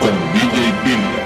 con DJ Bill.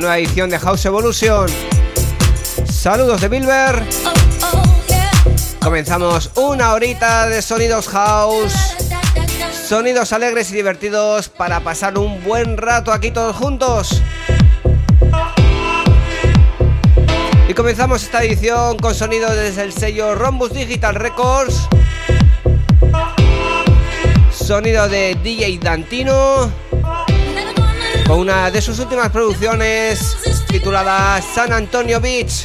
Nueva edición de House Evolution. Saludos de Bilber. Comenzamos una horita de sonidos house. Sonidos alegres y divertidos para pasar un buen rato aquí todos juntos. Y comenzamos esta edición con sonido desde el sello Rombus Digital Records. Sonido de DJ Dantino con una de sus últimas producciones titulada San Antonio Beach.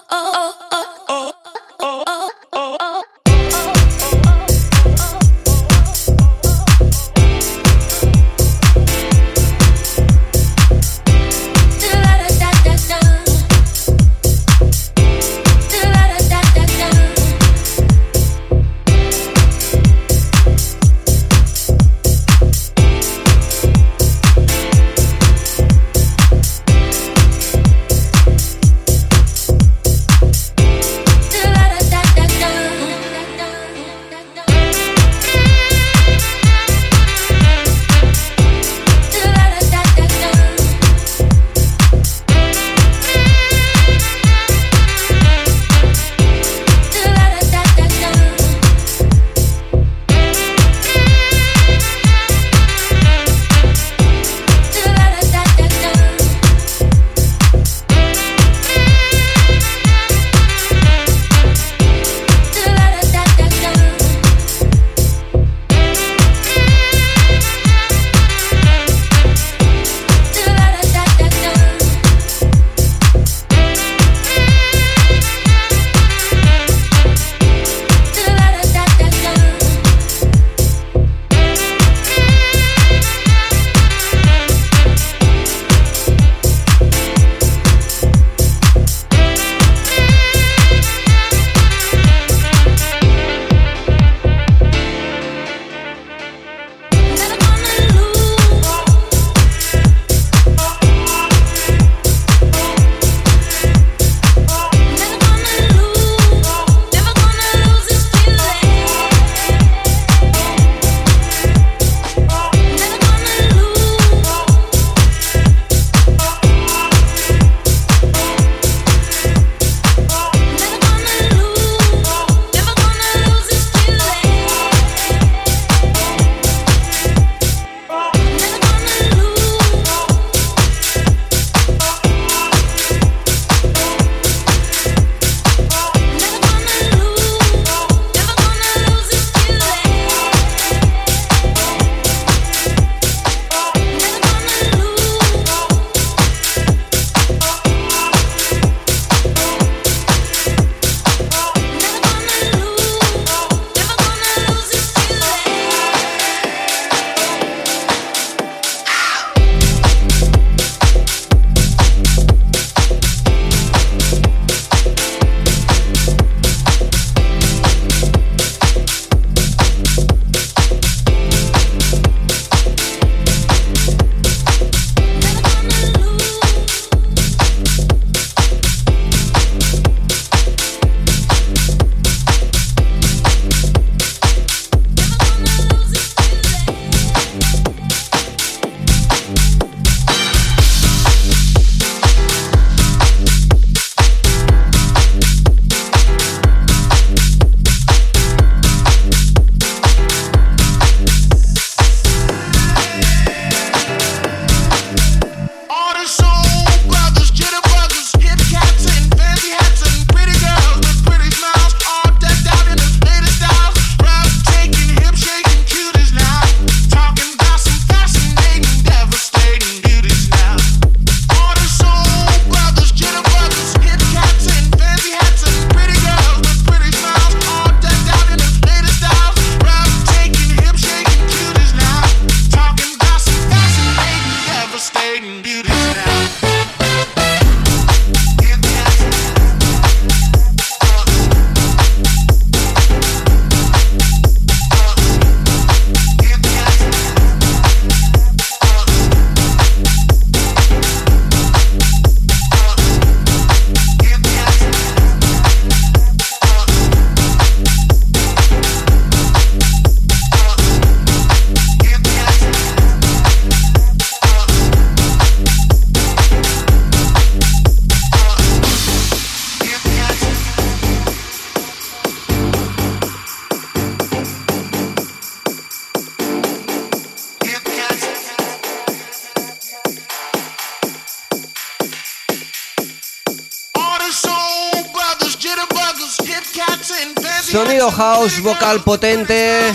vocal potente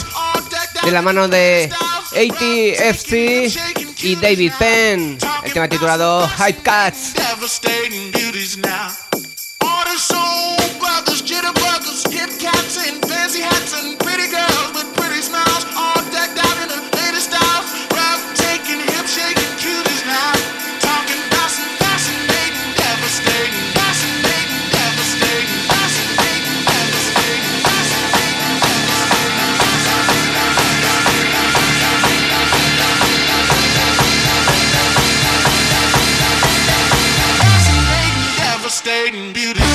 de la mano de ATFC y David Penn, el tema titulado Hype Cats. creating beauty.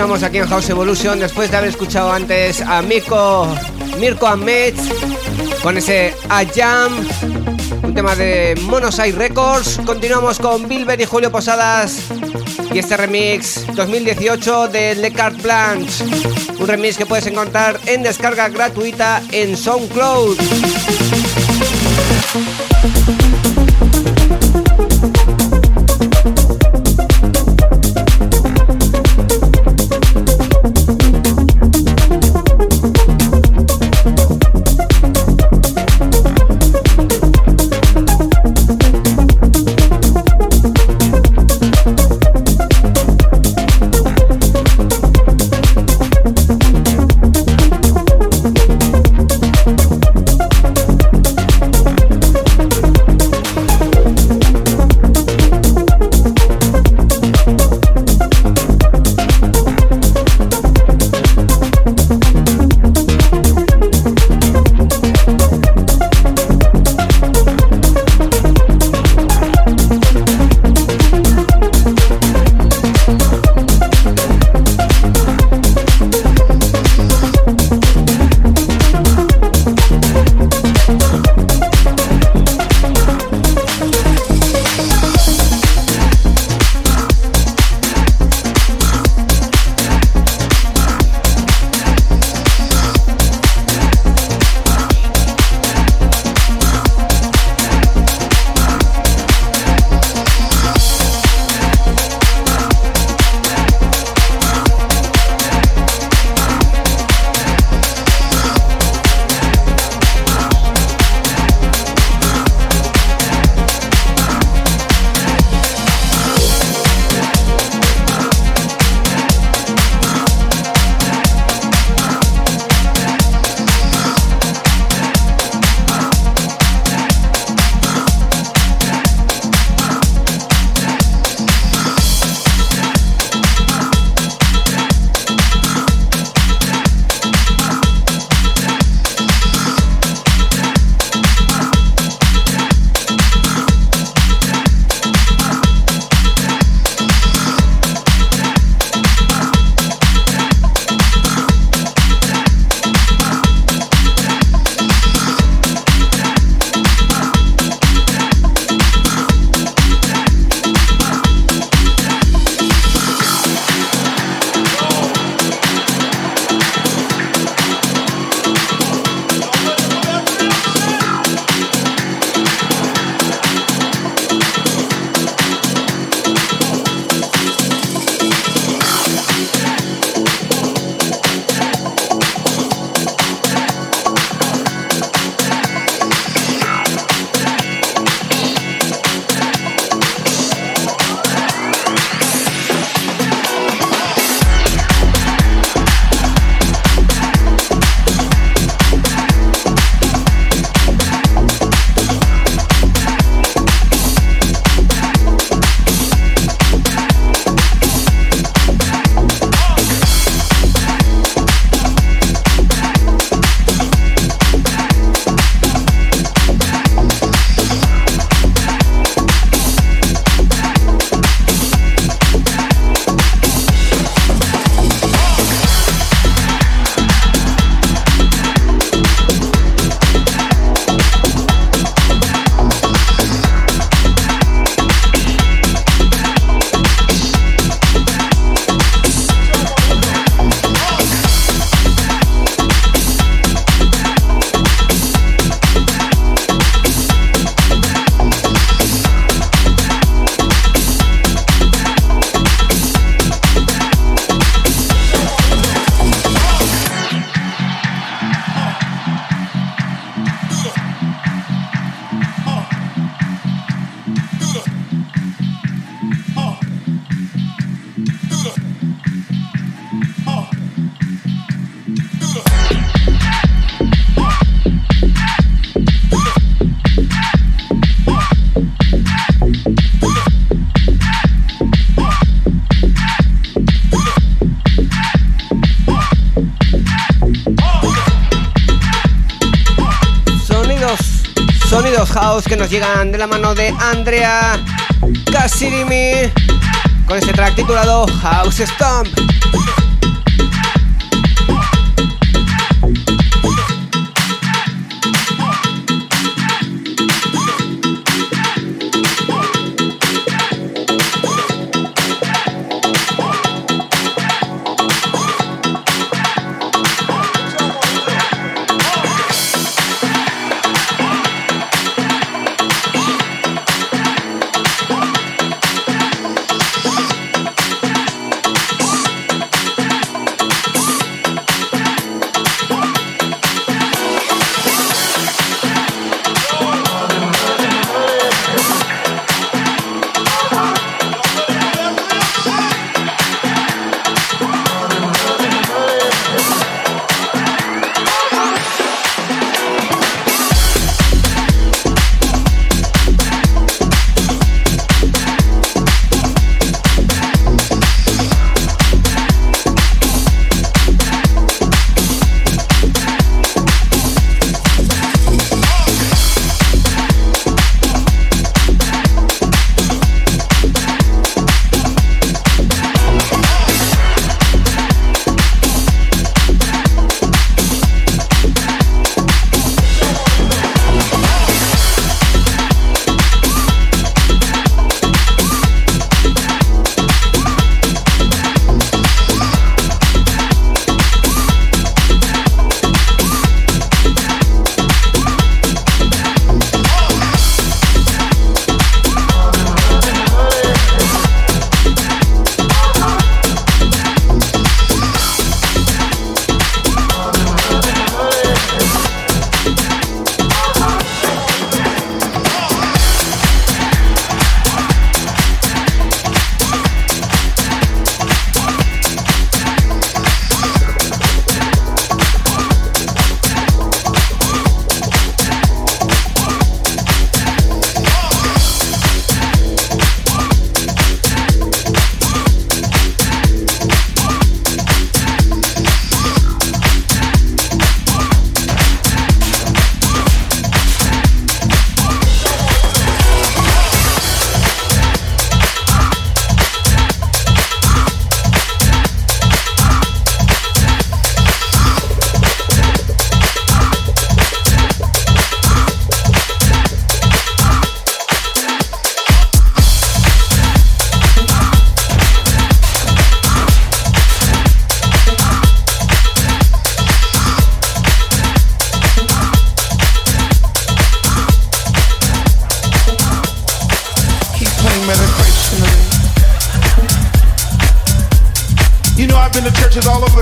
Continuamos, aquí en House Evolution después de haber escuchado antes a Mirko, Mirko Ahmed con ese A Jam, un tema de Monoside Records. Continuamos con Bilber y Julio Posadas y este remix 2018 de Le Carte Blanche, un remix que puedes encontrar en descarga gratuita en SoundCloud. que nos llegan de la mano de Andrea Cassirimi con este track titulado House Stomp.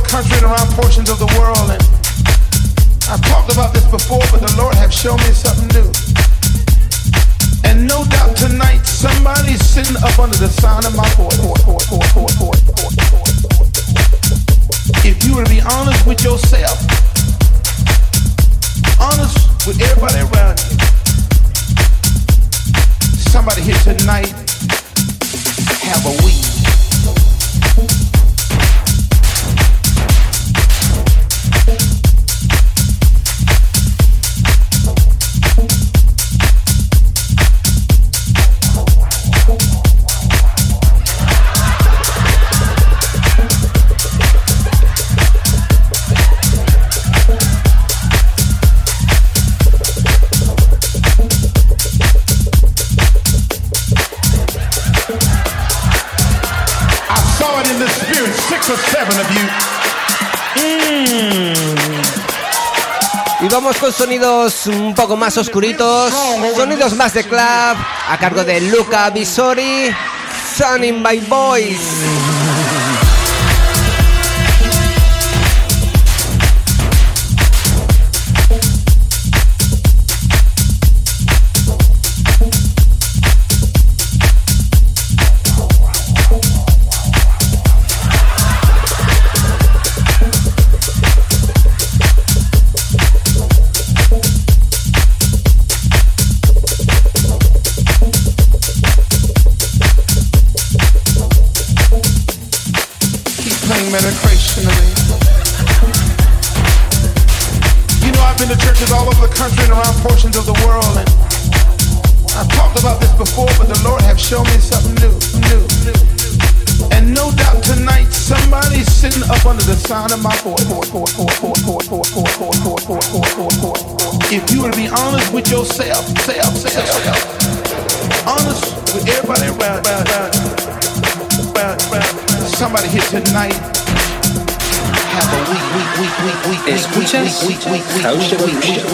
country and around portions of the world. And I've talked about this before, but the Lord has shown me something new. And no doubt tonight somebody's sitting up under the sign of my voice. If you were to be honest with yourself, honest with everybody around you, somebody here tonight have a week. Mm. Y vamos con sonidos un poco más oscuritos, sonidos más de club, a cargo de Luca Visori, Sun in My Voice. Sound of my voice. If you were to be honest with yourself, self, self, self, honest with everybody around, somebody here tonight Escuchas House Evolution.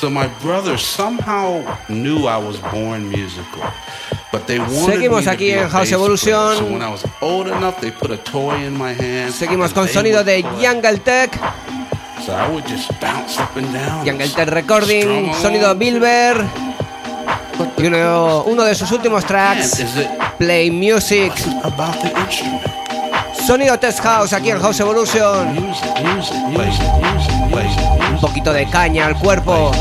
So my brother somehow knew I was born musical. But they wanted Seguimos me aquí en House Evolution. So when I was old enough, they put a toy in my hand. Seguimos con sonido de Jungle Tech. So I would just bounce up and down. Jungle Tech Recording, sonido Bilber. Y uno, uno de sus últimos tracks, Play Music. Sonido Test House aquí en House Evolution. Music, music, music, pues, un poquito de caña al cuerpo.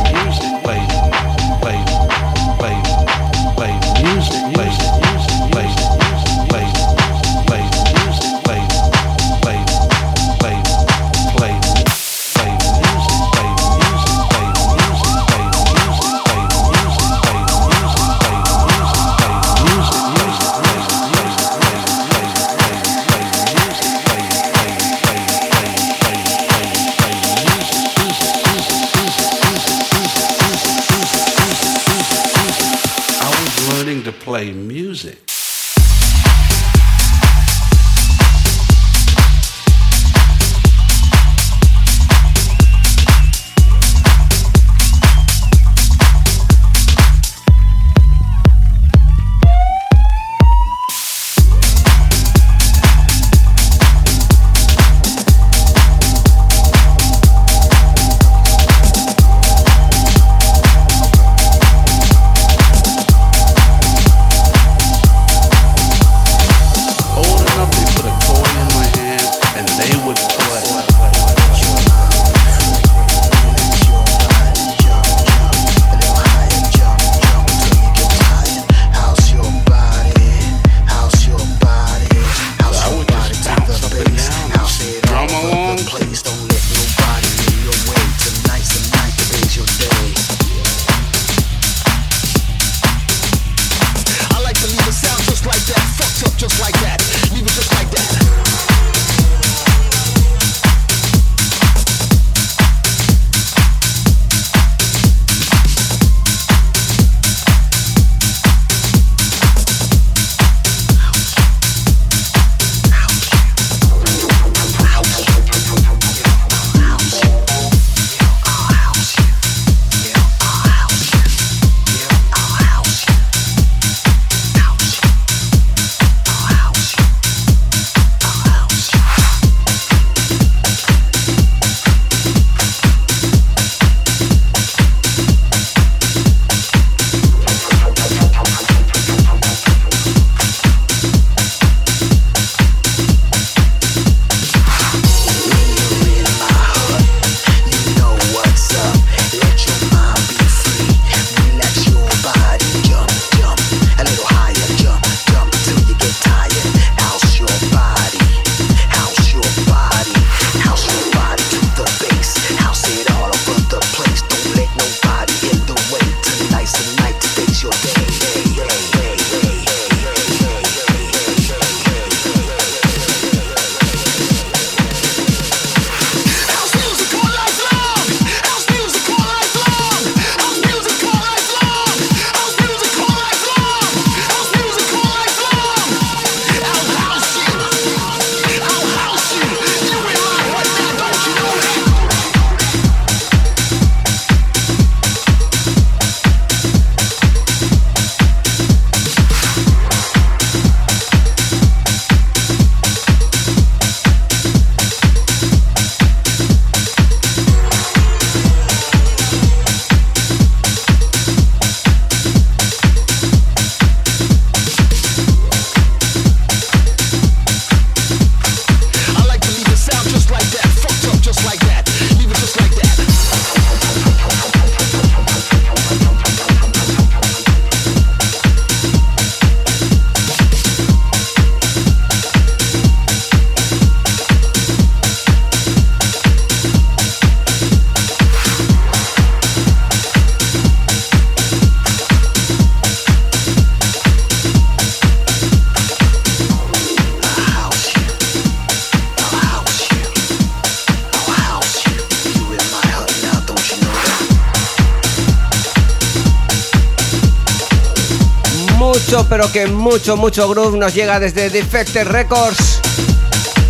que mucho, mucho groove nos llega desde Defected Records.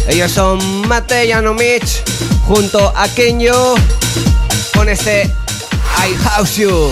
Ellos son Mate Yanomic junto a Kenyo con este I House You.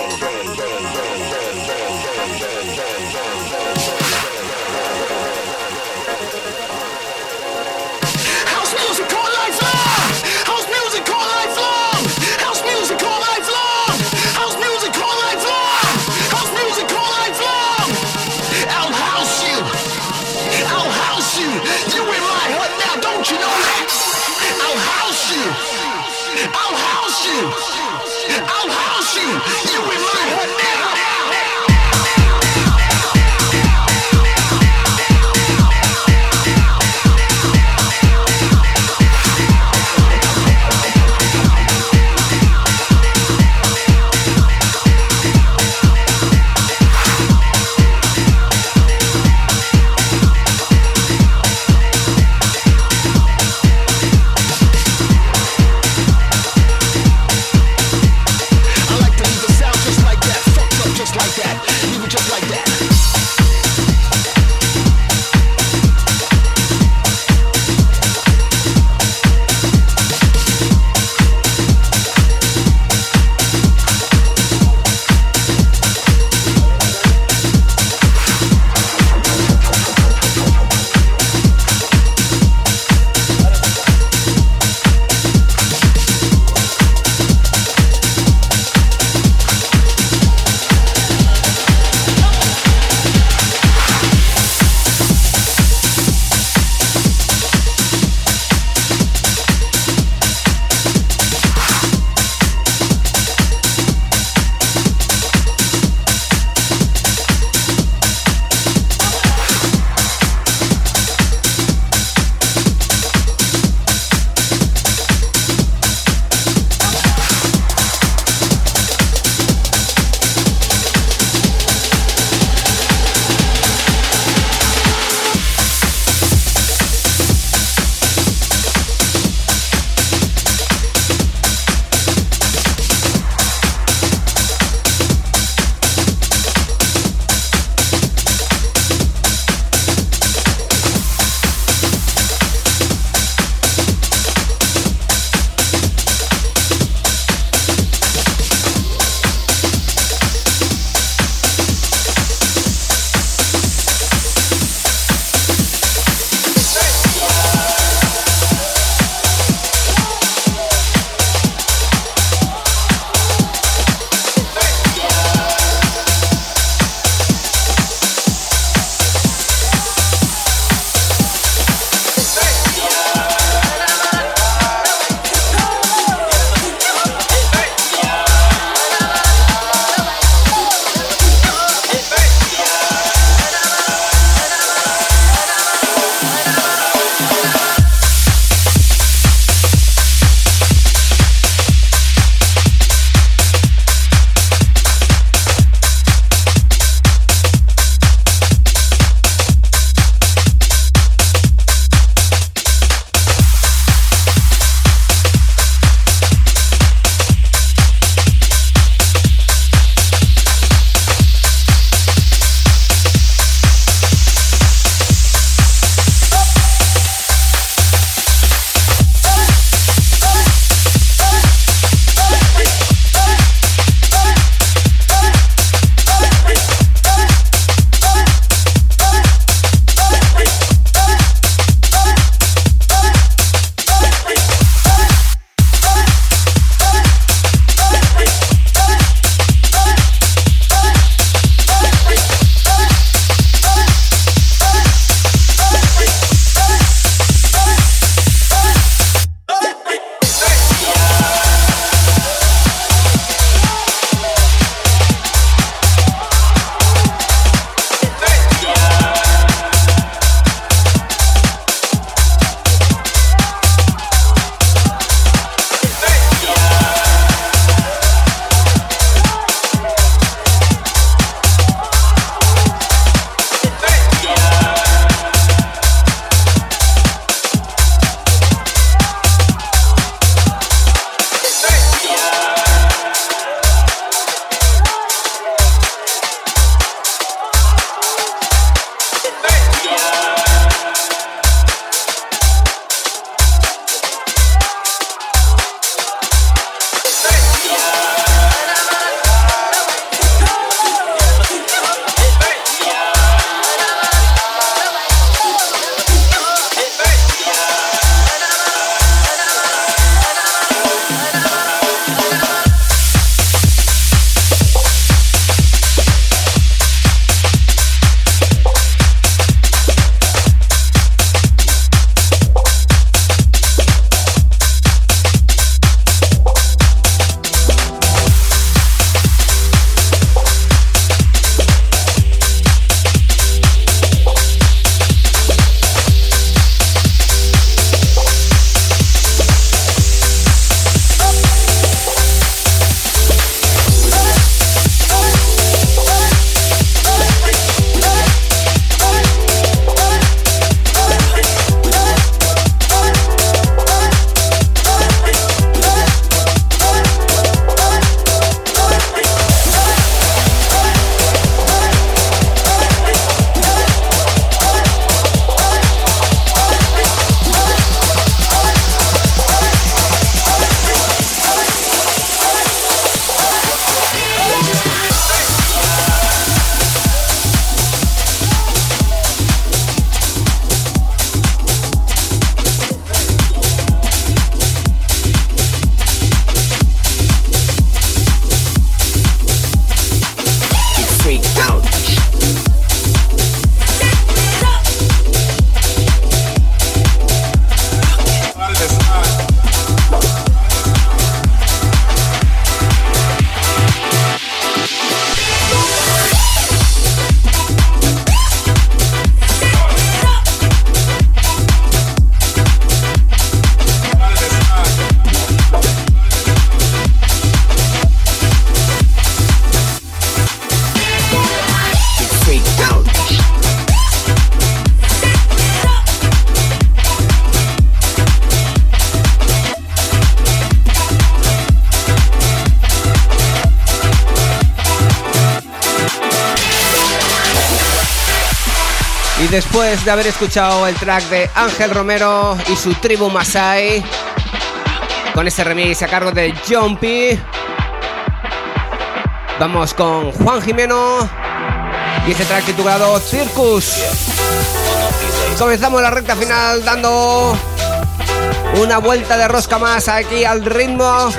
De haber escuchado el track de Ángel Romero y su tribu Masai, con este remix a cargo de Jumpy, vamos con Juan Jimeno y este track titulado Circus. Comenzamos la recta final dando una vuelta de rosca más aquí al ritmo.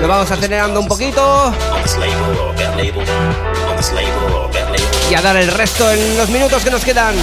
Lo vamos acelerando un poquito. Y a dar el resto en los minutos que nos quedan.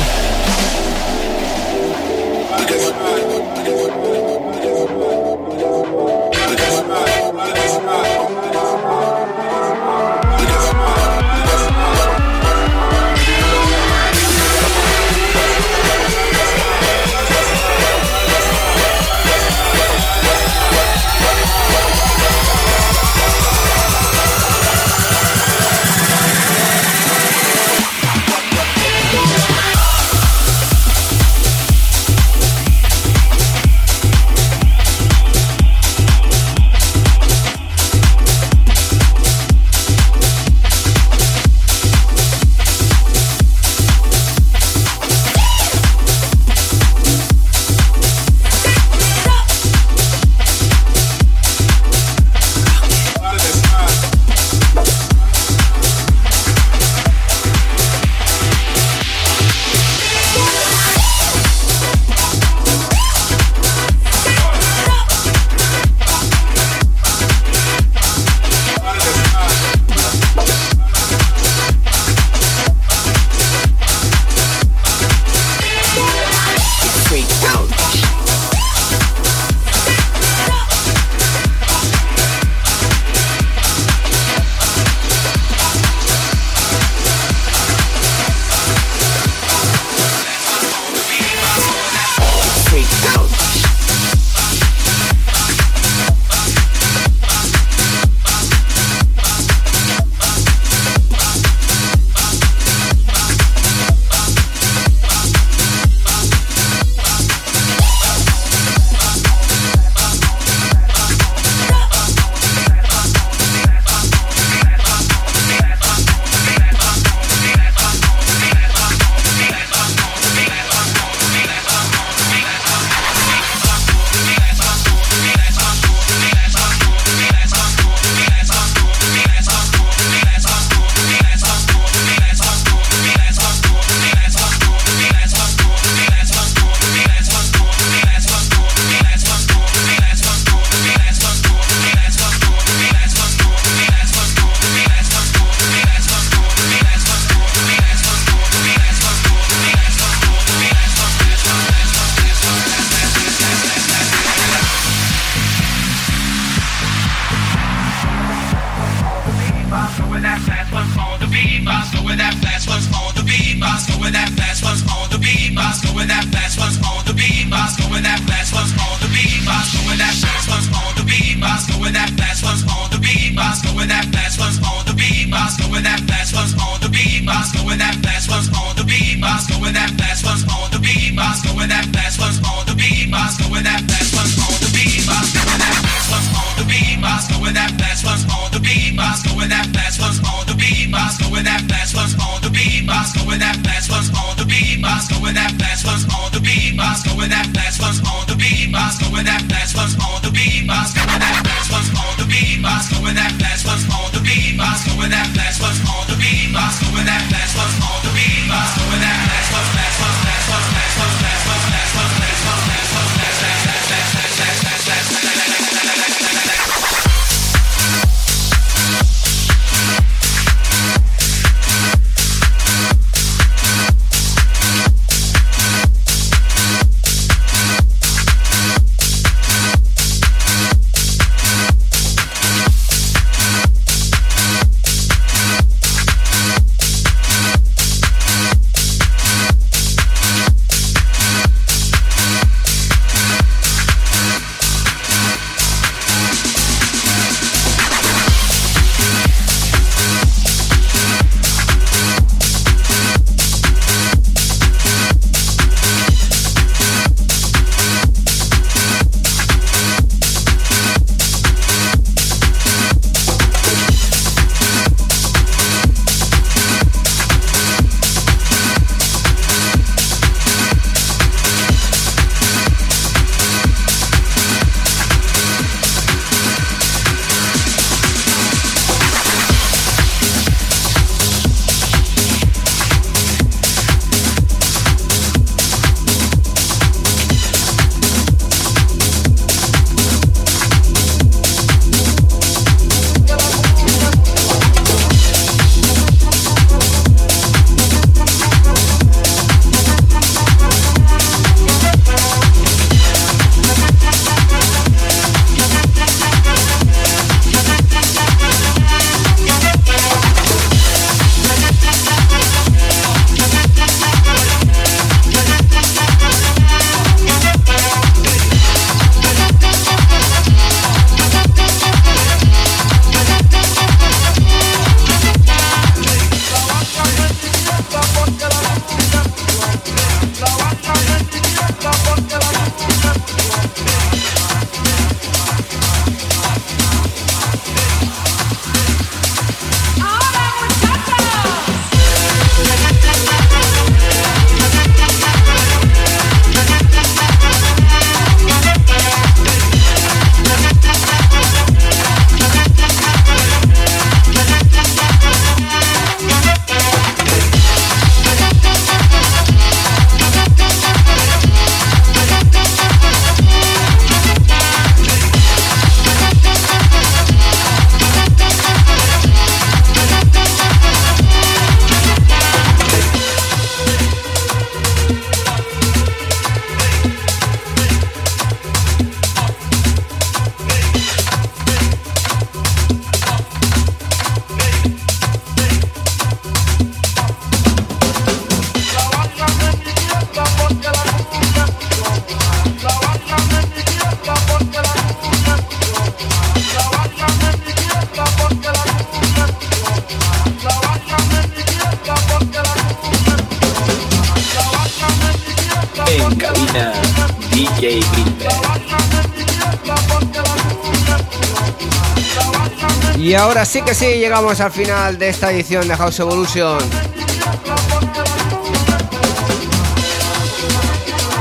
Ahora sí que sí, llegamos al final de esta edición de House Evolution.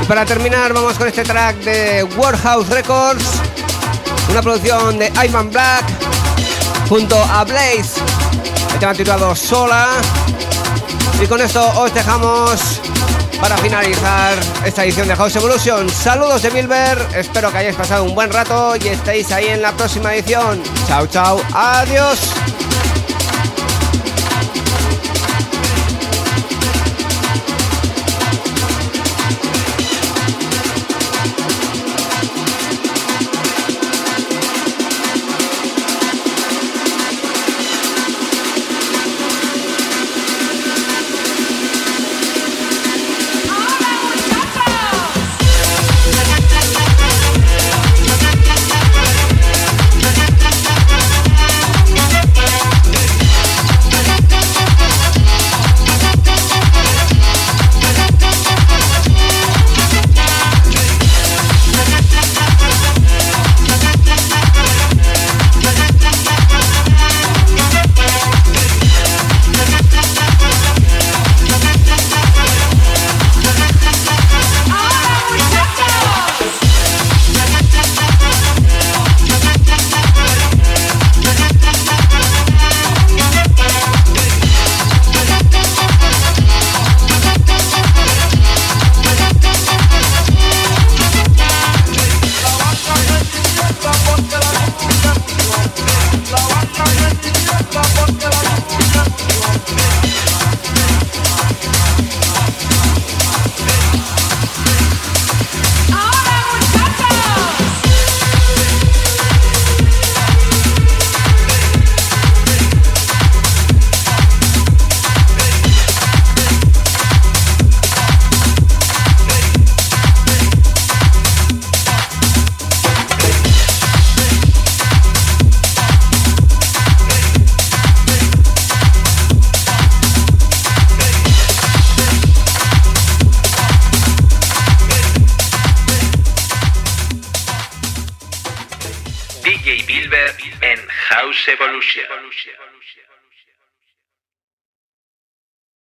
Y para terminar, vamos con este track de Warehouse Records, una producción de Ivan Black junto a Blaze. El tema titulado Sola. Y con esto os dejamos para finalizar esta edición de House Evolution. Saludos de Bilber, espero que hayáis pasado un buen rato y estéis ahí en la próxima edición. Chao, chao, adiós.